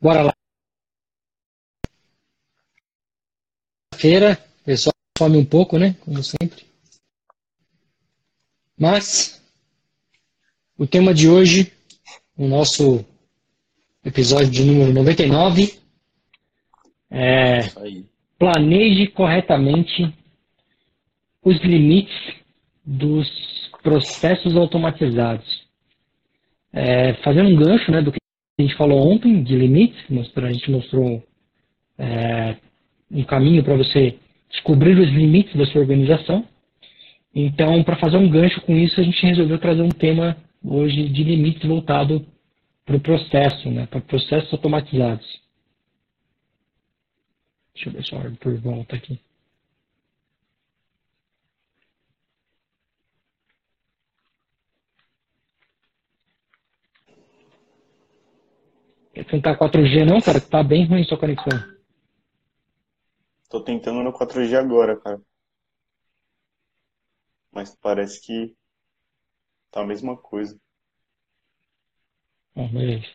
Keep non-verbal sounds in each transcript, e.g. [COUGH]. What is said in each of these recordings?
Bora lá. Feira, o pessoal some um pouco, né? Como sempre. Mas, o tema de hoje, o nosso episódio de número 99, é planeje corretamente os limites dos processos automatizados. É, fazendo um gancho né, do que a gente falou ontem de limites, a gente mostrou é, um caminho para você descobrir os limites da sua organização. Então, para fazer um gancho com isso, a gente resolveu trazer um tema hoje de limites voltado para o processo, né, para processos automatizados. Deixa eu ver a Arthur volta aqui. Tentar 4G não, cara? Tá bem ruim sua conexão. Tô tentando no 4G agora, cara. Mas parece que tá a mesma coisa. Bom, beleza.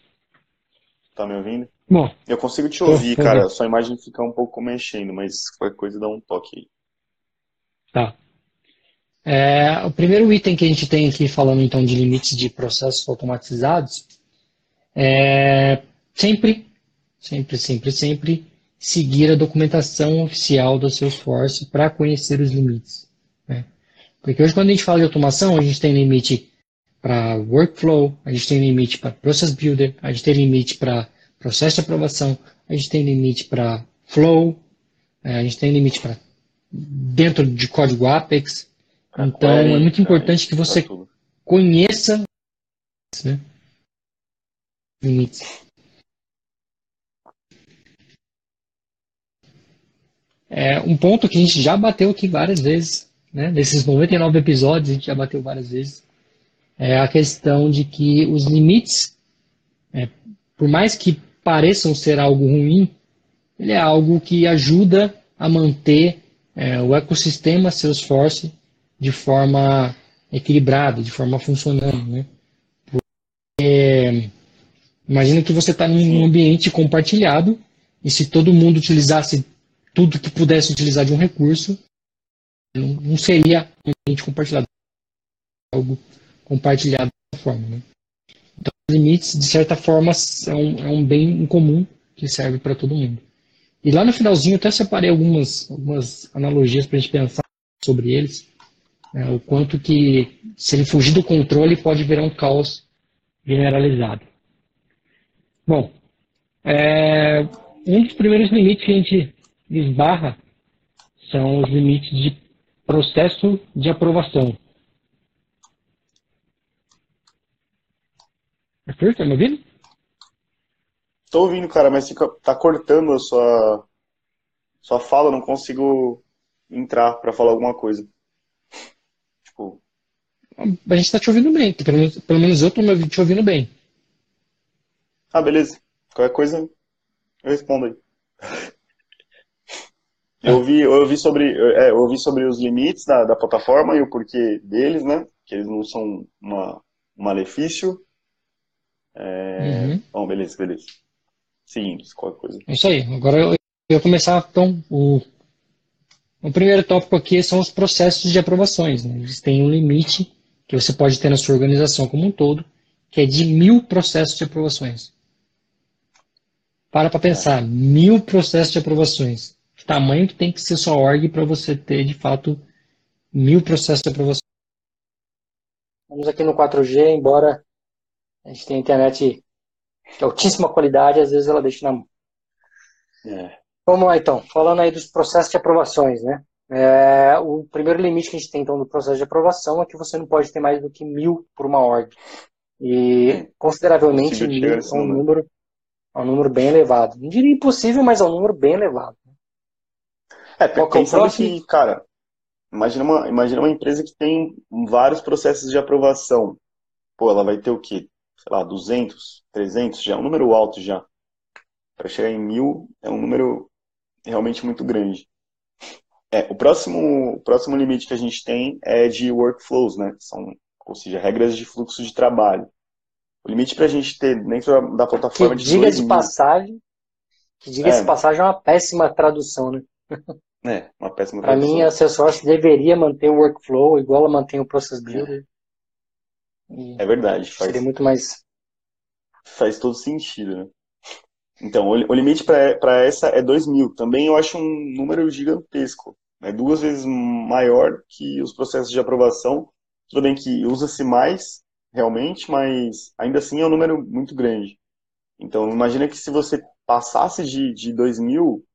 Tá me ouvindo? Bom. Eu consigo te ouvir, cara. Sua imagem fica um pouco mexendo, mas qualquer coisa dá um toque aí. Tá. É, o primeiro item que a gente tem aqui falando então de limites de processos automatizados é sempre, sempre, sempre, sempre seguir a documentação oficial do Salesforce para conhecer os limites. Né? Porque hoje, quando a gente fala de automação, a gente tem limite para workflow, a gente tem limite para process builder, a gente tem limite para processo de aprovação, a gente tem limite para flow, é, a gente tem limite para dentro de código Apex. Então, é muito importante que você conheça né, limites. É, um ponto que a gente já bateu aqui várias vezes, né? Desses 99 episódios, a gente já bateu várias vezes, é a questão de que os limites, é, por mais que pareçam ser algo ruim, ele é algo que ajuda a manter é, o ecossistema Salesforce de forma equilibrada, de forma funcionando, né? Porque, imagina que você está num ambiente compartilhado e se todo mundo utilizasse tudo que pudesse utilizar de um recurso não, não seria ambiente compartilhado, algo compartilhado dessa forma. Né? Então, os limites, de certa forma, um, é um bem comum que serve para todo mundo. E lá no finalzinho, até separei algumas, algumas analogias para a gente pensar sobre eles. Né? o quanto que, se ele fugir do controle, pode virar um caos generalizado. Bom, é, um dos primeiros limites que a gente esbarra são os limites de processo de aprovação. Arthur, está me ouvindo? Estou ouvindo, cara, mas fica, tá cortando a sua, sua fala, não consigo entrar para falar alguma coisa. Tipo... A gente está te ouvindo bem, pelo menos, pelo menos eu estou te ouvindo bem. Ah, beleza. Qualquer coisa eu respondo aí. Eu ouvi, eu ouvi, sobre, é, eu ouvi sobre os limites da, da plataforma e o porquê deles, né? Que eles não são uma, um malefício. É... Uhum. Bom, beleza, beleza. Seguimos, qualquer coisa. É isso aí. Agora eu, eu começar, então, o, o primeiro tópico aqui são os processos de aprovações. Né? Eles têm um limite que você pode ter na sua organização como um todo, que é de mil processos de aprovações. Para para pensar, é. mil processos de aprovações tamanho que tem que ser sua org para você ter, de fato, mil processos de aprovação. Estamos aqui no 4G, embora a gente tenha internet de altíssima qualidade, às vezes ela deixa na mão. É. Vamos lá, então. Falando aí dos processos de aprovações, né? É, o primeiro limite que a gente tem, então, do processo de aprovação é que você não pode ter mais do que mil por uma org. E, consideravelmente, mil é um número, é um número bem elevado. Não diria impossível, mas é um número bem elevado. É, Qual pensando que, que, cara, imagina uma, imagina uma empresa que tem vários processos de aprovação. Pô, ela vai ter o quê? Sei lá, 200, 300 já, é um número alto já. Para chegar em mil é um número realmente muito grande. É, o próximo, o próximo limite que a gente tem é de workflows, né? São, ou seja, regras de fluxo de trabalho. O limite para a gente ter dentro da plataforma que de diga de passagem, que diga é. de passagem é uma péssima tradução, né? É, uma péssima Para mim, a Salesforce deveria manter o workflow igual ela mantém o Process Builder. É, é verdade. Faz, seria muito mais. Faz todo sentido, né? Então, o, limite para essa é 2 mil. Também eu acho um número gigantesco. É duas vezes maior que os processos de aprovação. Tudo bem que usa-se mais, realmente, mas ainda assim é um número muito grande. Então, imagina que se você passasse de, de 2 mil,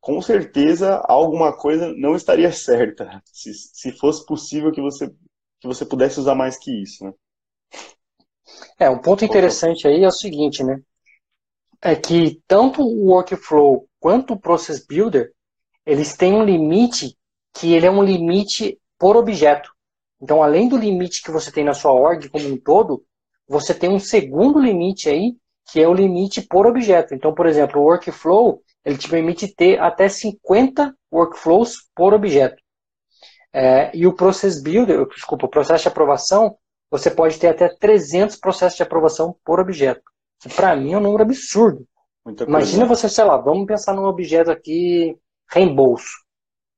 com certeza alguma coisa não estaria [LAUGHS] certa. Se, se fosse possível que você, que você pudesse usar mais que isso, né? É, um ponto interessante aí é o seguinte, né? É que tanto o workflow quanto o process builder, eles têm um limite que ele é um limite por objeto. Então, além do limite que você tem na sua org como um todo, você tem um segundo limite aí, que é o limite por objeto. Então, por exemplo, o workflow, ele te permite ter até 50 workflows por objeto. É, e o Process Builder, desculpa, o processo de aprovação, você pode ter até 300 processos de aprovação por objeto. Que para mim é um número absurdo. Muita Imagina coisa. você, sei lá, vamos pensar num objeto aqui, reembolso.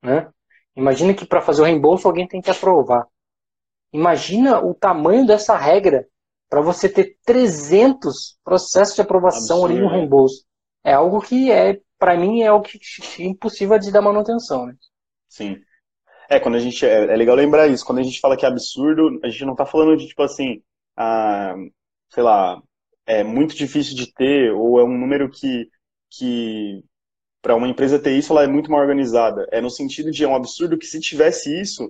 Né? Imagina que para fazer o reembolso alguém tem que aprovar. Imagina o tamanho dessa regra para você ter 300 processos de aprovação Absurdo. ali no reembolso. É algo que é para mim é algo que é impossível de dar manutenção, né? Sim. É, quando a gente. É, é, legal lembrar isso. Quando a gente fala que é absurdo, a gente não tá falando de, tipo assim, ah, sei lá, é muito difícil de ter, ou é um número que, que para uma empresa ter isso, ela é muito mal organizada. É no sentido de é um absurdo que se tivesse isso,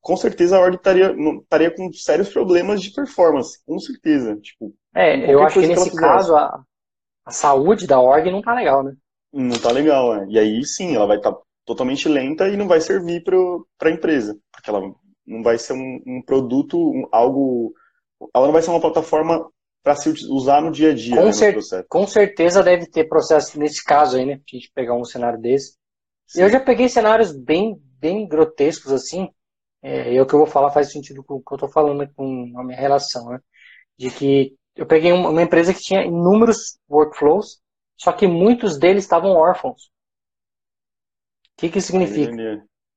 com certeza a org estaria, estaria com sérios problemas de performance, com certeza. Tipo, é, eu acho que nesse que caso a, a saúde da org não tá legal, né? Não tá legal, né? E aí sim, ela vai estar tá totalmente lenta e não vai servir para a empresa, porque ela não vai ser um, um produto, um, algo. Ela não vai ser uma plataforma para se usar no dia a dia. Com, né, cer com certeza deve ter processo nesse caso aí, né? A gente pegar um cenário desse. Sim. Eu já peguei cenários bem, bem grotescos assim. É, e o que eu vou falar faz sentido com o que eu estou falando com a minha relação, né? De que eu peguei uma empresa que tinha inúmeros workflows só que muitos deles estavam órfãos. O que, que significa?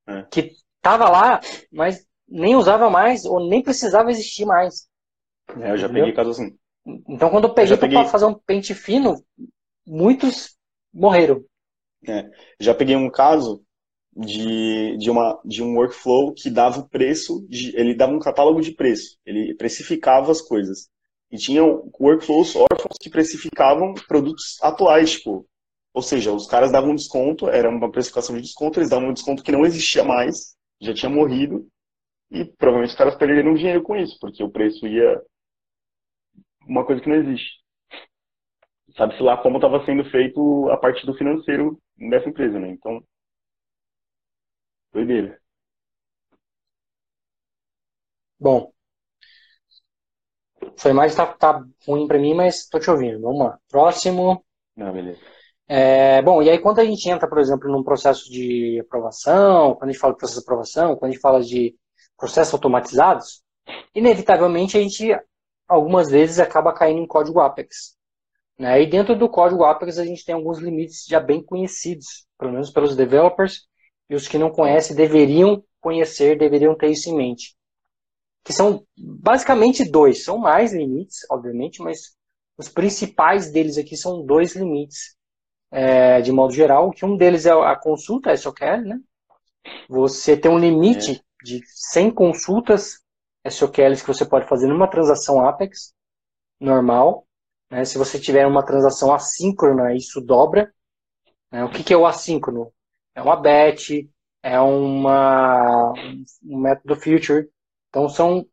É. Que estava lá, mas nem usava mais ou nem precisava existir mais. É, eu já Entendeu? peguei casos assim. Então, quando eu peguei, eu peguei... para fazer um pente fino, muitos morreram. É, já peguei um caso de, de, uma, de um workflow que dava o preço, de, ele dava um catálogo de preço, ele precificava as coisas. E tinham workflows órfãos que precificavam produtos atuais, tipo. Ou seja, os caras davam um desconto, era uma precificação de desconto, eles davam um desconto que não existia mais, já tinha morrido, e provavelmente os caras perderiam dinheiro com isso, porque o preço ia. Uma coisa que não existe. Sabe-se lá como estava sendo feito a parte do financeiro dessa empresa, né? Então. Doideira. Bom, sua imagem tá, tá ruim para mim, mas tô te ouvindo. Vamos lá. Próximo. Não, beleza. É, bom, e aí quando a gente entra, por exemplo, num processo de aprovação, quando a gente fala de processo de aprovação, quando a gente fala de processos automatizados, inevitavelmente a gente, algumas vezes, acaba caindo em código Apex. Né? E dentro do código Apex a gente tem alguns limites já bem conhecidos, pelo menos pelos developers, e os que não conhecem deveriam conhecer, deveriam ter isso em mente que são basicamente dois. São mais limites, obviamente, mas os principais deles aqui são dois limites, é, de modo geral, que um deles é a consulta SOQL, né? Você tem um limite é. de 100 consultas SOQLs que você pode fazer numa transação Apex normal. Né? Se você tiver uma transação assíncrona, isso dobra. Né? O que, que é o assíncrono? É uma batch, é uma, um método future então, são,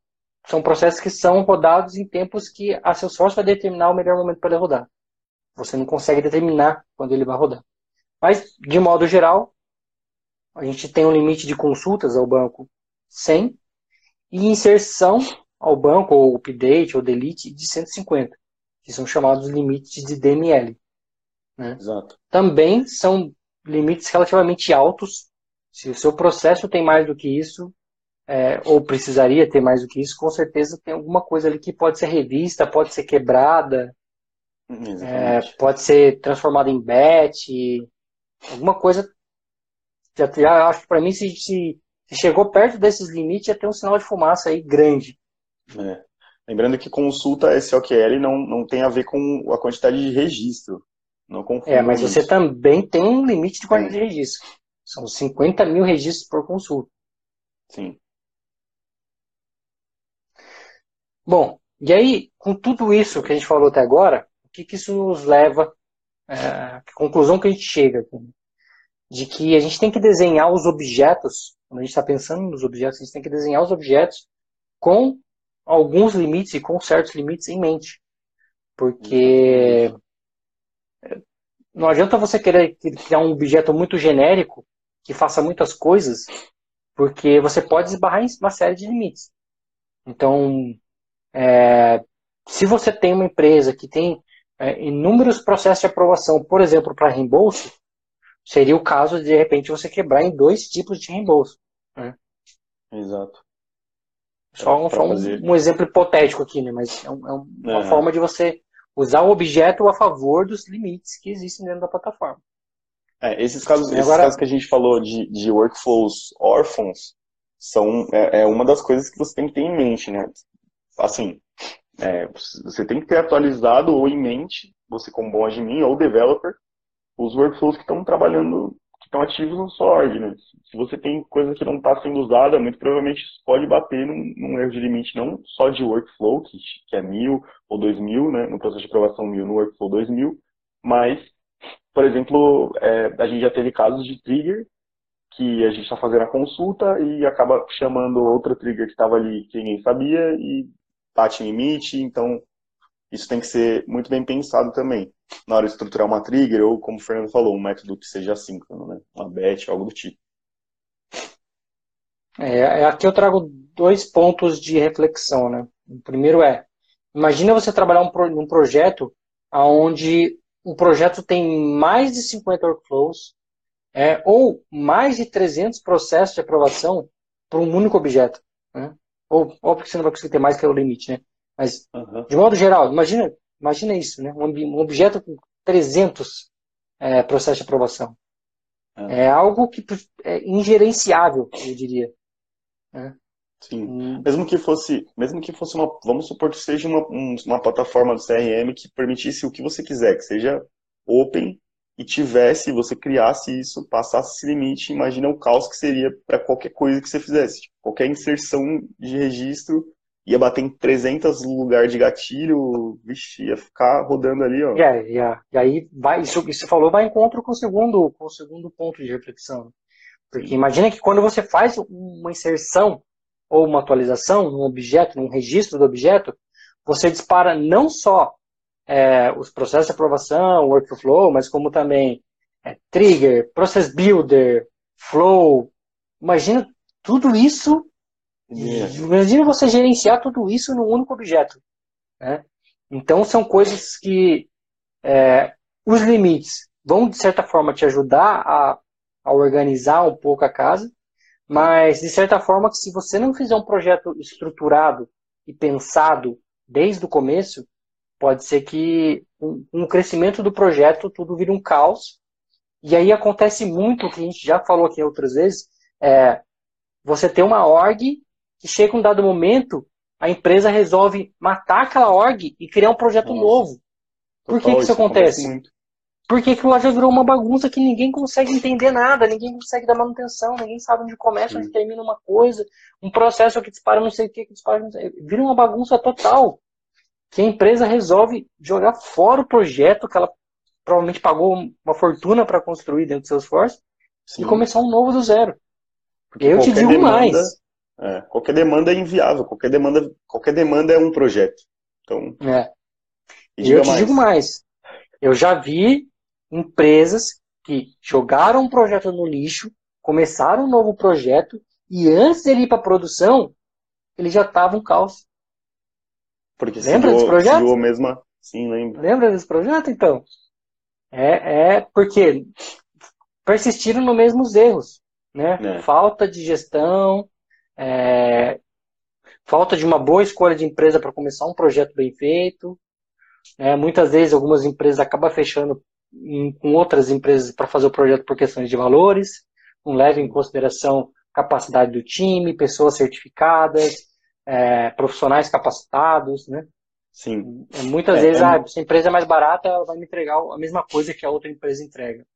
são processos que são rodados em tempos que a Salesforce vai determinar o melhor momento para ele rodar. Você não consegue determinar quando ele vai rodar. Mas, de modo geral, a gente tem um limite de consultas ao banco 100 e inserção ao banco, ou update, ou delete, de 150, que são chamados limites de DML. Né? Exato. Também são limites relativamente altos. Se o seu processo tem mais do que isso, é, ou precisaria ter mais do que isso, com certeza tem alguma coisa ali que pode ser revista, pode ser quebrada, é, pode ser transformada em bet, alguma coisa. Já, já acho que para mim, se, se, chegou perto desses limites, já tem um sinal de fumaça aí grande. É. Lembrando que consulta SOQL não, não tem a ver com a quantidade de registro. Não é, mas você também tem um limite de quantidade de registro. São 50 mil registros por consulta. Sim. Bom, e aí, com tudo isso que a gente falou até agora, o que, que isso nos leva, é, que conclusão que a gente chega? De que a gente tem que desenhar os objetos, quando a gente está pensando nos objetos, a gente tem que desenhar os objetos com alguns limites e com certos limites em mente. Porque não adianta você querer criar um objeto muito genérico que faça muitas coisas, porque você pode esbarrar em uma série de limites. Então, é, se você tem uma empresa que tem é, inúmeros processos de aprovação, por exemplo, para reembolso, seria o caso de, de repente, você quebrar em dois tipos de reembolso. Né? Exato. Só, um, só um, um, exemplo hipotético aqui, né? mas é, um, é uma forma de você usar o objeto a favor dos limites que existem dentro da plataforma. É, esses casos, esses casos que a gente falou de, de workflows órfãos são é, é, uma das coisas que você tem que ter em mente, né? Assim, é, você tem que ter atualizado ou em mente, você como bom admin ou developer, os workflows que estão trabalhando, que estão ativos no sua org, né? Se você tem coisa que não está sendo usada, muito provavelmente isso pode bater num, num, erro de limite não só de workflow, que, que é mil ou dois mil, né? No processo de aprovação mil, no workflow dois mil, mas, por exemplo, é, a gente já teve casos de trigger que a gente está fazendo a consulta e acaba chamando outra trigger que estava ali que ninguém sabia e bate limite, então isso tem que ser muito bem pensado também na hora de estruturar uma trigger ou, como o Fernando falou, um método que seja assíncrono, né? uma batch, algo do tipo. É, é, aqui eu trago dois pontos de reflexão. Né? O primeiro é, imagina você trabalhar um, num projeto onde o projeto tem mais de 50 workflows é, ou mais de 300 processos de aprovação para um único objeto. Né? Ou, óbvio que você não vai conseguir ter mais que é o limite, né? Mas, uhum. de modo geral, imagina, imagina isso, né? Um, objeto com 300 é, processos de aprovação. Uhum. É algo que é ingerenciável, eu diria. Né? Sim. Hum. Mesmo que fosse, mesmo que fosse uma, vamos supor que seja uma, uma plataforma do CRM que permitisse o que você quiser, que seja open e tivesse, você criasse isso, passasse esse limite, imagina o caos que seria para qualquer coisa que você fizesse. Tipo, qualquer inserção de registro ia bater em 300 lugar de gatilho, vixe, ia ficar rodando ali, ó. É, yeah. e aí vai, isso que você falou vai encontro com o segundo, com o segundo ponto de reflexão. Porque imagina que quando você faz uma inserção ou uma atualização num objeto, num registro do objeto, você dispara não só é, os processos de aprovação, workflow, mas como também é, trigger, process builder, flow. Imagina tudo isso. Yeah. Imagina você gerenciar tudo isso num único objeto. Né? Então são coisas que é, os limites vão de certa forma te ajudar a, a organizar um pouco a casa, mas de certa forma que se você não fizer um projeto estruturado e pensado desde o começo, pode ser que um, um crescimento do projeto tudo vira um caos. E aí acontece muito, o que a gente já falou aqui outras vezes, é você tem uma org que chega um dado momento, a empresa resolve matar aquela org e criar um projeto Nossa. novo. Por que, que isso acontece? acontece Porque aquilo lá já virou uma bagunça que ninguém consegue entender nada, ninguém consegue dar manutenção, ninguém sabe onde começa, onde termina uma coisa, um processo que dispara não sei o que, que dispara não sei o que. Vira uma bagunça total que a empresa resolve jogar fora o projeto que ela provavelmente pagou uma fortuna para construir dentro do Salesforce Sim. e começar um novo do zero. Porque eu te digo demanda, mais. É, qualquer demanda é inviável, qualquer demanda, qualquer demanda é um projeto. Então, é. E eu te mais. digo mais. Eu já vi empresas que jogaram um projeto no lixo, começaram um novo projeto e antes de ele ir para produção, ele já estava um caos. Porque Lembra desse projeto? mesma... Sim, lembro. Lembra desse projeto, então? É, é porque persistiram nos mesmos erros, né? É. Falta de gestão, é, falta de uma boa escolha de empresa para começar um projeto bem feito. É, muitas vezes algumas empresas acabam fechando em, com outras empresas para fazer o projeto por questões de valores, não levam em consideração capacidade do time, pessoas certificadas, é, profissionais capacitados, né? Sim. É, muitas é, vezes, é... Ah, se a empresa é mais barata, ela vai me entregar a mesma coisa que a outra empresa entrega.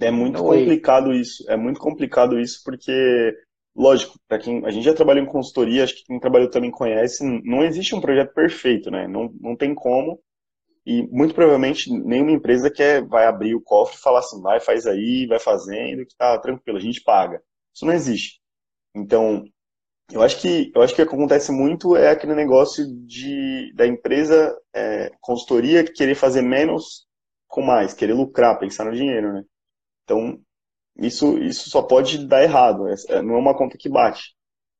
É muito complicado isso. É muito complicado isso porque, lógico, para quem a gente já trabalhou em consultoria, acho que quem trabalhou também conhece, não existe um projeto perfeito, né? Não, não tem como. E muito provavelmente nenhuma empresa quer vai abrir o cofre e falar assim, vai, faz aí, vai fazendo, que tá tranquilo, a gente paga. Isso não existe. Então, eu acho que eu acho que acontece muito é aquele negócio de da empresa é, consultoria querer fazer menos com mais, querer lucrar, pensar no dinheiro, né? Então isso isso só pode dar errado. É, não é uma conta que bate.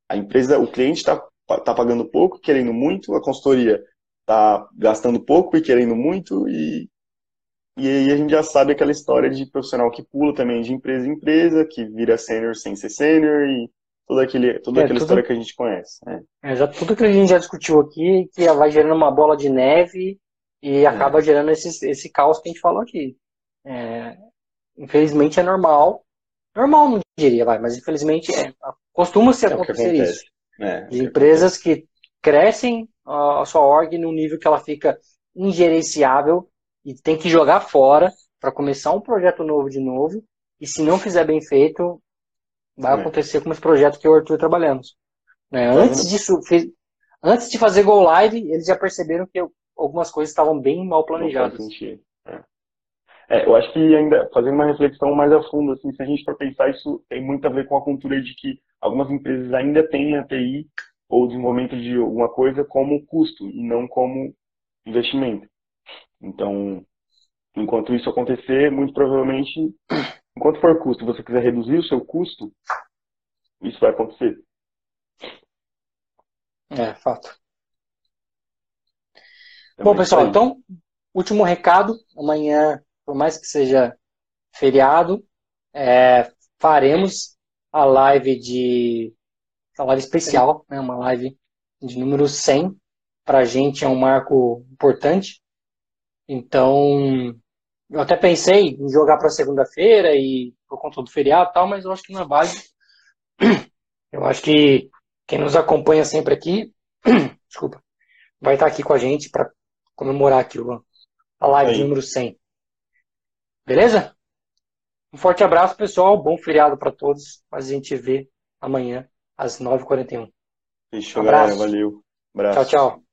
A empresa, o cliente está tá pagando pouco, querendo muito, a consultoria está gastando pouco e querendo muito e e aí a gente já sabe aquela história de profissional que pula também de empresa em empresa, que vira sênior sem ser sênior e toda, aquele, toda é, aquela tudo, história que a gente conhece. Né? É, já, tudo que a gente já discutiu aqui, que vai gerando uma bola de neve e é. acaba gerando esse, esse caos que a gente falou aqui. É, infelizmente é normal. Normal não diria, vai, mas infelizmente é, costuma-se é acontecer isso. De empresas que crescem a sua org num nível que ela fica ingerenciável e tem que jogar fora para começar um projeto novo de novo. E se não fizer bem feito, vai é. acontecer com esse projeto que eu e o Arthur trabalhamos. Né? Tá antes disso, fez, antes de fazer Go Live, eles já perceberam que algumas coisas estavam bem mal planejadas. É. é. eu acho que ainda, fazendo uma reflexão mais a fundo, assim, se a gente for pensar, isso tem muito a ver com a cultura de que algumas empresas ainda têm a TI ou desenvolvimento de alguma coisa como custo e não como investimento. Então, enquanto isso acontecer, muito provavelmente Enquanto for custo você quiser reduzir o seu custo, isso vai acontecer. É, fato. Também Bom, pessoal, então, último recado. Amanhã, por mais que seja feriado, é, faremos a live de. A live especial, né, uma live de número 100. Para a gente é um marco importante. Então, eu até pensei em jogar para segunda-feira e por conta do feriado e tal, mas eu acho que não é válido. Eu acho que quem nos acompanha sempre aqui, [CLEARS THROAT] desculpa, vai estar aqui com a gente para comemorar aqui a live Aí. número 100. Beleza? Um forte abraço, pessoal. Bom feriado para todos. Mas a gente vê amanhã às 9h41. Fechou, um galera. Valeu. Abraço. Tchau, tchau.